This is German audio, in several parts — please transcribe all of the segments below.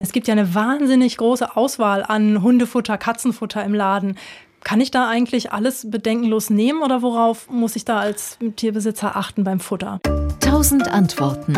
Es gibt ja eine wahnsinnig große Auswahl an Hundefutter, Katzenfutter im Laden. Kann ich da eigentlich alles bedenkenlos nehmen oder worauf muss ich da als Tierbesitzer achten beim Futter? Tausend Antworten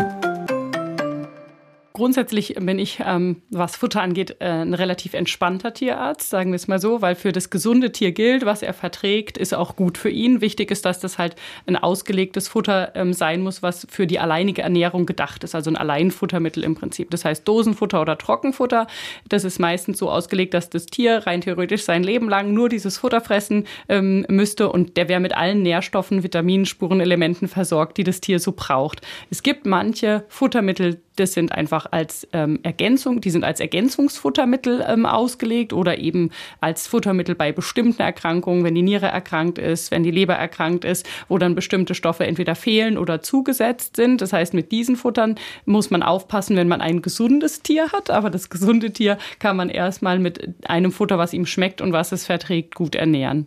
grundsätzlich bin ich, ähm, was Futter angeht, äh, ein relativ entspannter Tierarzt, sagen wir es mal so, weil für das gesunde Tier gilt, was er verträgt, ist auch gut für ihn. Wichtig ist, dass das halt ein ausgelegtes Futter ähm, sein muss, was für die alleinige Ernährung gedacht ist, also ein Alleinfuttermittel im Prinzip. Das heißt Dosenfutter oder Trockenfutter. Das ist meistens so ausgelegt, dass das Tier rein theoretisch sein Leben lang nur dieses Futter fressen ähm, müsste und der wäre mit allen Nährstoffen, Vitaminen, Spurenelementen versorgt, die das Tier so braucht. Es gibt manche Futtermittel, das sind einfach als ähm, Ergänzung, die sind als Ergänzungsfuttermittel ähm, ausgelegt oder eben als Futtermittel bei bestimmten Erkrankungen, wenn die Niere erkrankt ist, wenn die Leber erkrankt ist, wo dann bestimmte Stoffe entweder fehlen oder zugesetzt sind. Das heißt, mit diesen Futtern muss man aufpassen, wenn man ein gesundes Tier hat. Aber das gesunde Tier kann man erstmal mit einem Futter, was ihm schmeckt und was es verträgt, gut ernähren.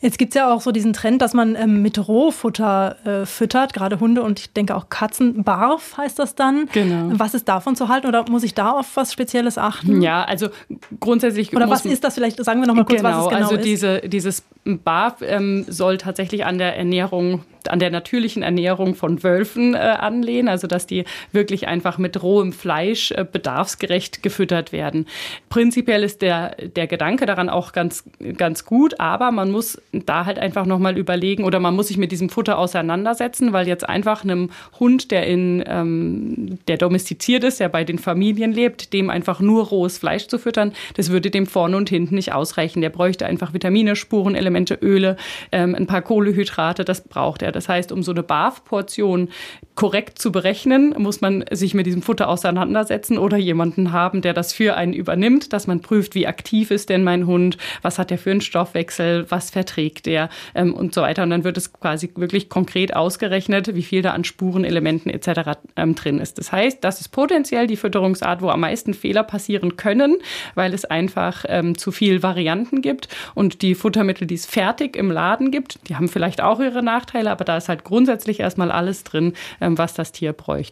Jetzt gibt es ja auch so diesen Trend, dass man ähm, mit Rohfutter äh, füttert, gerade Hunde und ich denke auch Katzen. Barf heißt das dann. Genau. Was ist davon zu halten oder muss ich da auf was Spezielles achten? Ja, also grundsätzlich. Oder was ist das vielleicht? Sagen wir noch mal kurz, genau, was es genau also diese, dieses Barf ähm, soll tatsächlich an der Ernährung an der natürlichen Ernährung von Wölfen äh, anlehnen, also dass die wirklich einfach mit rohem Fleisch äh, bedarfsgerecht gefüttert werden. Prinzipiell ist der, der Gedanke daran auch ganz, ganz gut, aber man muss da halt einfach nochmal überlegen oder man muss sich mit diesem Futter auseinandersetzen, weil jetzt einfach einem Hund, der in ähm, der domestiziert ist, der bei den Familien lebt, dem einfach nur rohes Fleisch zu füttern, das würde dem vorne und hinten nicht ausreichen. Der bräuchte einfach Vitamine, Spurenelemente, Öle, ähm, ein paar Kohlehydrate, das braucht er. Das heißt, um so eine BAF-Portion korrekt zu berechnen, muss man sich mit diesem Futter auseinandersetzen oder jemanden haben, der das für einen übernimmt, dass man prüft, wie aktiv ist denn mein Hund, was hat er für einen Stoffwechsel, was verträgt er ähm, und so weiter. Und dann wird es quasi wirklich konkret ausgerechnet, wie viel da an Spurenelementen etc. Ähm, drin ist. Das heißt, das ist potenziell die Fütterungsart, wo am meisten Fehler passieren können, weil es einfach ähm, zu viel Varianten gibt und die Futtermittel, die es fertig im Laden gibt, die haben vielleicht auch ihre Nachteile, aber da ist halt grundsätzlich erstmal alles drin, ähm, was das Tier bräuchte.